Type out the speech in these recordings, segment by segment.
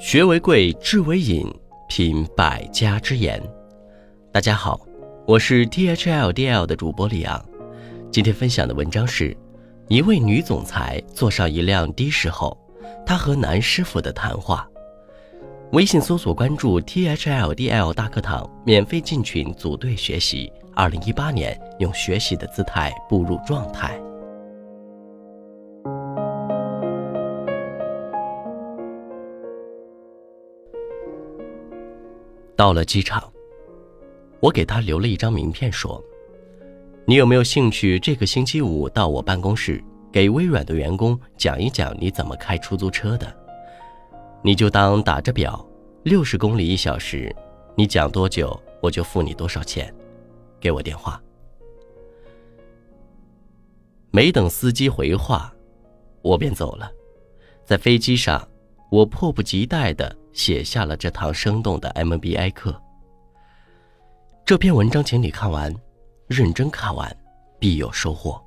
学为贵，知为引，品百家之言。大家好，我是 THLDL 的主播李昂。今天分享的文章是：一位女总裁坐上一辆的士后，她和男师傅的谈话。微信搜索关注 THLDL 大课堂，免费进群组队学习。二零一八年，用学习的姿态步入状态。到了机场，我给他留了一张名片，说：“你有没有兴趣这个星期五到我办公室，给微软的员工讲一讲你怎么开出租车的？你就当打着表，六十公里一小时，你讲多久我就付你多少钱。给我电话。”没等司机回话，我便走了。在飞机上，我迫不及待的。写下了这堂生动的 MBA 课。这篇文章，请你看完，认真看完，必有收获。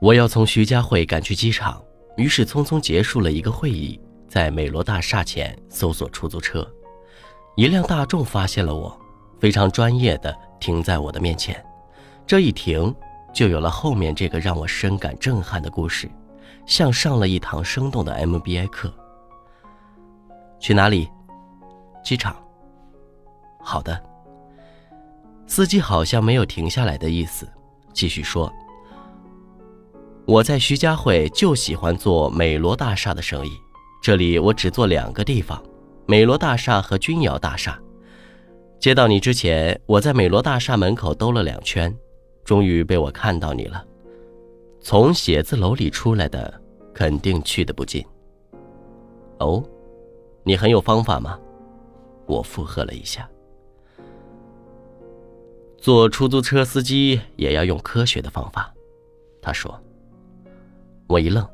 我要从徐家汇赶去机场，于是匆匆结束了一个会议，在美罗大厦前搜索出租车。一辆大众发现了我，非常专业的停在我的面前。这一停，就有了后面这个让我深感震撼的故事，像上了一堂生动的 MBA 课。去哪里？机场。好的。司机好像没有停下来的意思，继续说：“我在徐家汇就喜欢做美罗大厦的生意，这里我只做两个地方，美罗大厦和君瑶大厦。接到你之前，我在美罗大厦门口兜了两圈，终于被我看到你了。从写字楼里出来的，肯定去的不近。哦。”你很有方法吗？我附和了一下。做出租车司机也要用科学的方法，他说。我一愣，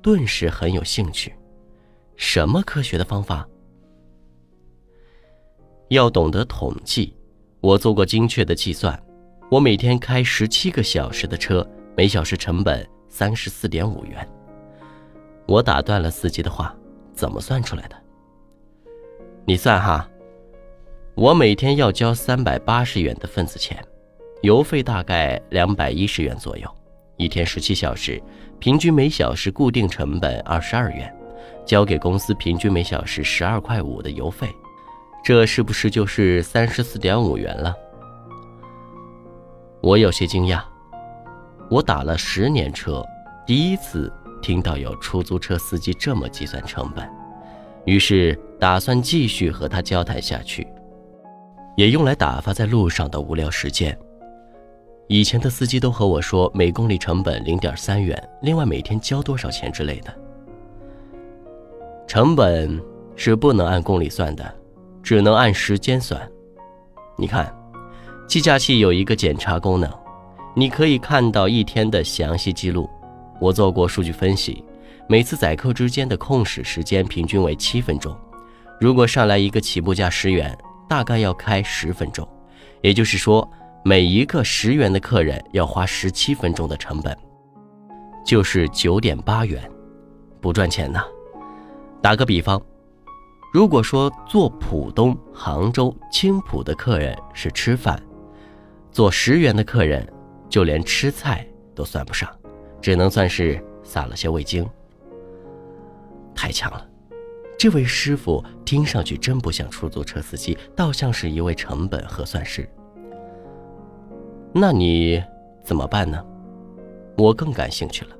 顿时很有兴趣。什么科学的方法？要懂得统计。我做过精确的计算。我每天开十七个小时的车，每小时成本三十四点五元。我打断了司机的话：“怎么算出来的？”你算哈，我每天要交三百八十元的份子钱，油费大概两百一十元左右，一天十七小时，平均每小时固定成本二十二元，交给公司平均每小时十二块五的油费，这是不是就是三十四点五元了？我有些惊讶，我打了十年车，第一次听到有出租车司机这么计算成本。于是打算继续和他交谈下去，也用来打发在路上的无聊时间。以前的司机都和我说每公里成本零点三元，另外每天交多少钱之类的。成本是不能按公里算的，只能按时间算。你看，计价器有一个检查功能，你可以看到一天的详细记录。我做过数据分析。每次载客之间的空驶时间平均为七分钟，如果上来一个起步价十元，大概要开十分钟，也就是说，每一个十元的客人要花十七分钟的成本，就是九点八元，不赚钱呐。打个比方，如果说坐浦东、杭州、青浦的客人是吃饭，坐十元的客人就连吃菜都算不上，只能算是撒了些味精。太强了，这位师傅听上去真不像出租车司机，倒像是一位成本核算师。那你怎么办呢？我更感兴趣了。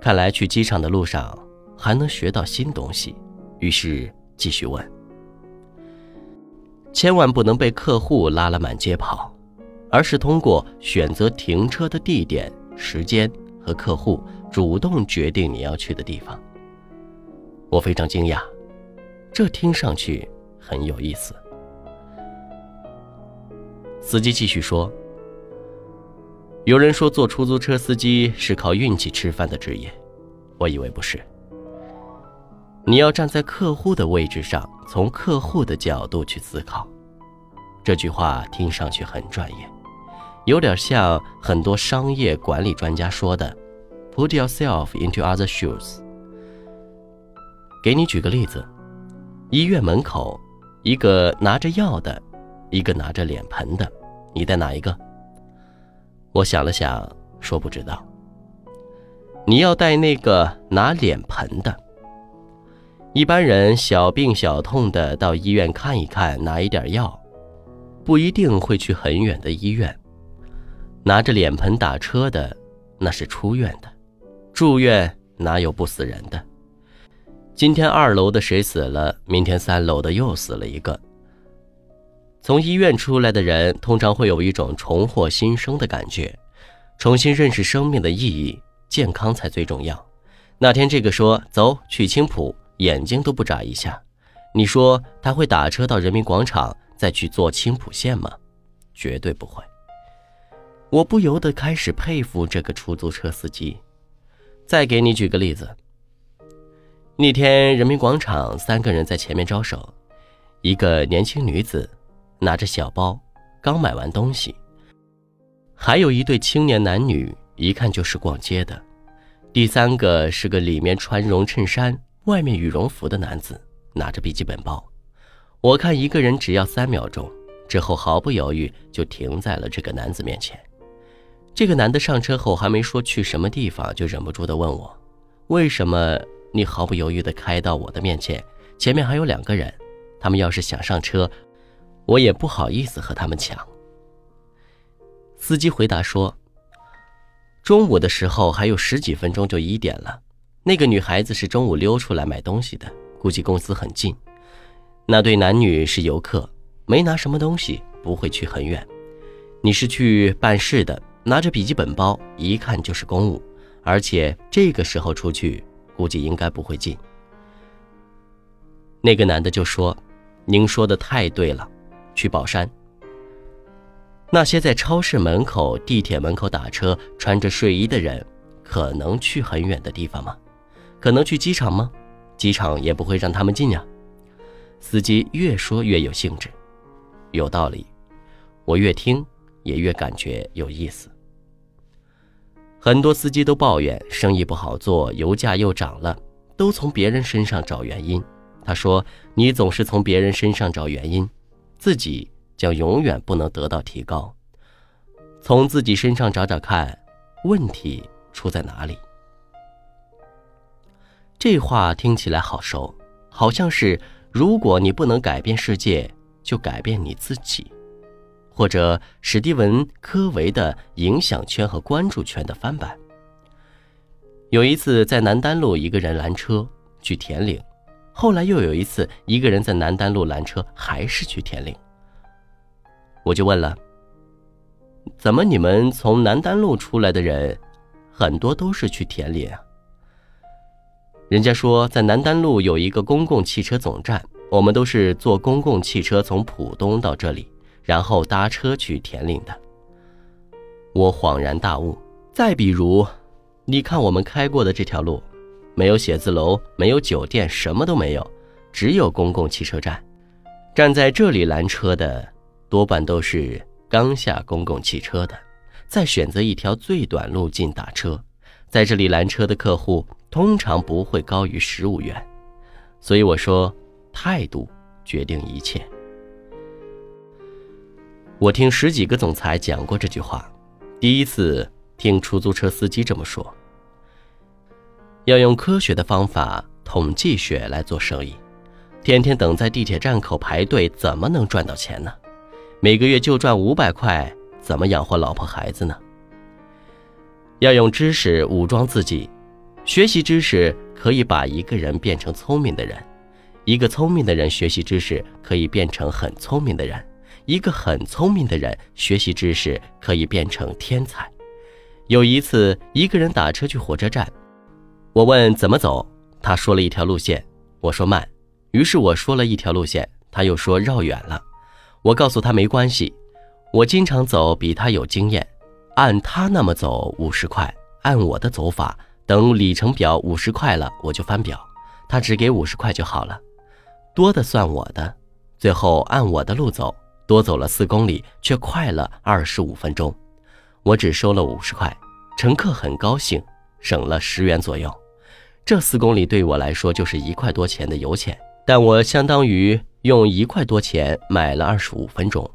看来去机场的路上还能学到新东西，于是继续问：千万不能被客户拉了满街跑，而是通过选择停车的地点、时间和客户，主动决定你要去的地方。我非常惊讶，这听上去很有意思。司机继续说：“有人说做出租车司机是靠运气吃饭的职业，我以为不是。你要站在客户的位置上，从客户的角度去思考。”这句话听上去很专业，有点像很多商业管理专家说的：“Put yourself into other shoes。”给你举个例子，医院门口，一个拿着药的，一个拿着脸盆的，你带哪一个？我想了想，说不知道。你要带那个拿脸盆的。一般人小病小痛的到医院看一看，拿一点药，不一定会去很远的医院。拿着脸盆打车的，那是出院的。住院哪有不死人的？今天二楼的谁死了，明天三楼的又死了一个。从医院出来的人，通常会有一种重获新生的感觉，重新认识生命的意义。健康才最重要。那天这个说走去青浦，眼睛都不眨一下。你说他会打车到人民广场，再去坐青浦线吗？绝对不会。我不由得开始佩服这个出租车司机。再给你举个例子。那天人民广场三个人在前面招手，一个年轻女子拿着小包，刚买完东西。还有一对青年男女。一看就是逛街的，第三个是个里面穿绒衬衫、外面羽绒服的男子，拿着笔记本包。我看一个人只要三秒钟，之后毫不犹豫就停在了这个男子面前。这个男的上车后还没说去什么地方，就忍不住的问我：“为什么你毫不犹豫的开到我的面前？前面还有两个人，他们要是想上车，我也不好意思和他们抢。”司机回答说。中午的时候还有十几分钟就一点了，那个女孩子是中午溜出来买东西的，估计公司很近。那对男女是游客，没拿什么东西，不会去很远。你是去办事的，拿着笔记本包，一看就是公务，而且这个时候出去，估计应该不会进。那个男的就说：“您说的太对了，去宝山。”那些在超市门口、地铁门口打车、穿着睡衣的人，可能去很远的地方吗？可能去机场吗？机场也不会让他们进呀。司机越说越有兴致，有道理，我越听也越感觉有意思。很多司机都抱怨生意不好做，油价又涨了，都从别人身上找原因。他说：“你总是从别人身上找原因，自己。”将永远不能得到提高。从自己身上找找看，问题出在哪里？这话听起来好熟，好像是如果你不能改变世界，就改变你自己，或者史蒂文·科维的影响圈和关注圈的翻版。有一次在南丹路，一个人拦车去田岭，后来又有一次，一个人在南丹路拦车，还是去田岭。我就问了：“怎么你们从南丹路出来的人，很多都是去田里啊？”人家说在南丹路有一个公共汽车总站，我们都是坐公共汽车从浦东到这里，然后搭车去田岭的。我恍然大悟。再比如，你看我们开过的这条路，没有写字楼，没有酒店，什么都没有，只有公共汽车站。站在这里拦车的。多半都是刚下公共汽车的，再选择一条最短路径打车，在这里拦车的客户通常不会高于十五元，所以我说态度决定一切。我听十几个总裁讲过这句话，第一次听出租车司机这么说。要用科学的方法、统计学来做生意，天天等在地铁站口排队，怎么能赚到钱呢？每个月就赚五百块，怎么养活老婆孩子呢？要用知识武装自己，学习知识可以把一个人变成聪明的人，一个聪明的人学习知识可以变成很聪明的人，一个很聪明的人学习知识可以变成天才。有一次，一个人打车去火车站，我问怎么走，他说了一条路线，我说慢，于是我说了一条路线，他又说绕远了。我告诉他没关系，我经常走，比他有经验。按他那么走五十块，按我的走法，等里程表五十块了，我就翻表，他只给五十块就好了，多的算我的。最后按我的路走，多走了四公里，却快了二十五分钟，我只收了五十块，乘客很高兴，省了十元左右。这四公里对我来说就是一块多钱的油钱，但我相当于用一块多钱买了二十五分钟。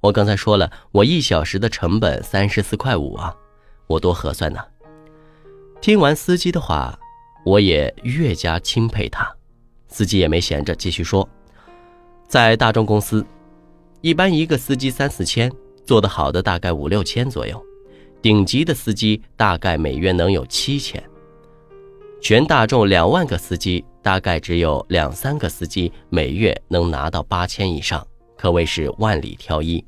我刚才说了，我一小时的成本三十四块五啊，我多合算呢。听完司机的话，我也越加钦佩他。司机也没闲着，继续说，在大众公司，一般一个司机三四千，做得好的大概五六千左右。顶级的司机大概每月能有七千，全大众两万个司机，大概只有两三个司机每月能拿到八千以上，可谓是万里挑一。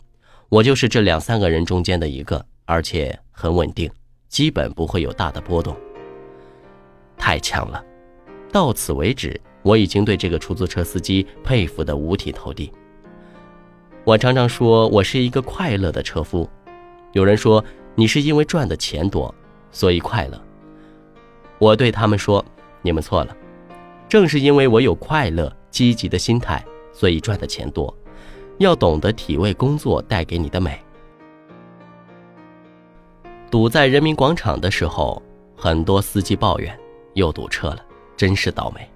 我就是这两三个人中间的一个，而且很稳定，基本不会有大的波动。太强了！到此为止，我已经对这个出租车司机佩服得五体投地。我常常说我是一个快乐的车夫，有人说。你是因为赚的钱多，所以快乐。我对他们说：“你们错了，正是因为我有快乐、积极的心态，所以赚的钱多。要懂得体味工作带给你的美。”堵在人民广场的时候，很多司机抱怨又堵车了，真是倒霉。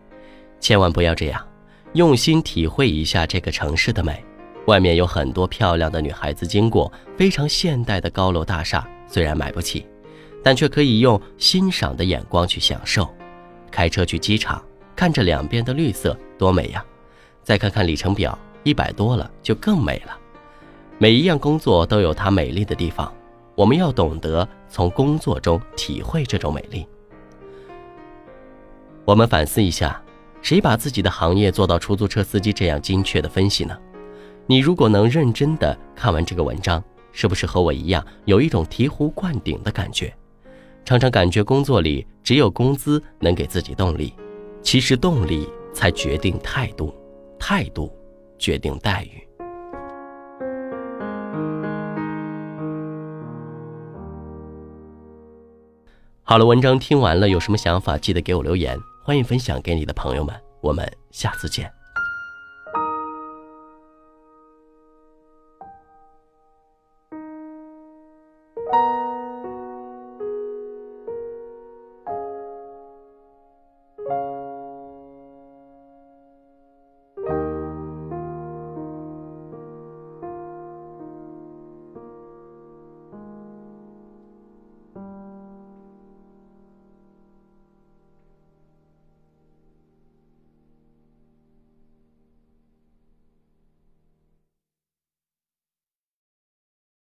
千万不要这样，用心体会一下这个城市的美。外面有很多漂亮的女孩子经过，非常现代的高楼大厦，虽然买不起，但却可以用欣赏的眼光去享受。开车去机场，看着两边的绿色，多美呀！再看看里程表，一百多了，就更美了。每一样工作都有它美丽的地方，我们要懂得从工作中体会这种美丽。我们反思一下，谁把自己的行业做到出租车司机这样精确的分析呢？你如果能认真的看完这个文章，是不是和我一样有一种醍醐灌顶的感觉？常常感觉工作里只有工资能给自己动力，其实动力才决定态度，态度决定待遇。好了，文章听完了，有什么想法记得给我留言，欢迎分享给你的朋友们，我们下次见。